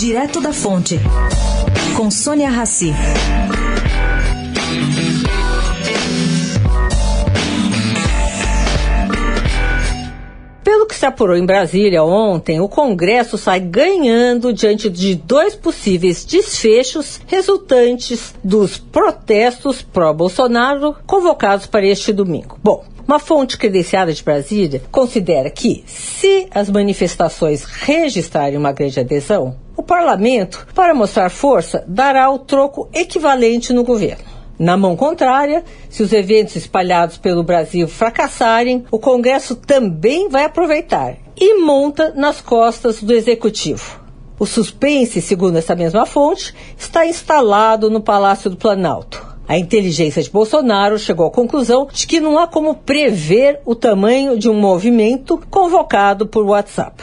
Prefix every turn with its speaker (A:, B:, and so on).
A: Direto da Fonte, com Sônia Rassi.
B: Pelo que se apurou em Brasília ontem, o Congresso sai ganhando diante de dois possíveis desfechos resultantes dos protestos pró-Bolsonaro convocados para este domingo. Bom, uma fonte credenciada de Brasília considera que, se as manifestações registrarem uma grande adesão, parlamento, para mostrar força, dará o troco equivalente no governo. Na mão contrária, se os eventos espalhados pelo Brasil fracassarem, o Congresso também vai aproveitar e monta nas costas do Executivo. O suspense, segundo essa mesma fonte, está instalado no Palácio do Planalto. A inteligência de Bolsonaro chegou à conclusão de que não há como prever o tamanho de um movimento convocado por WhatsApp.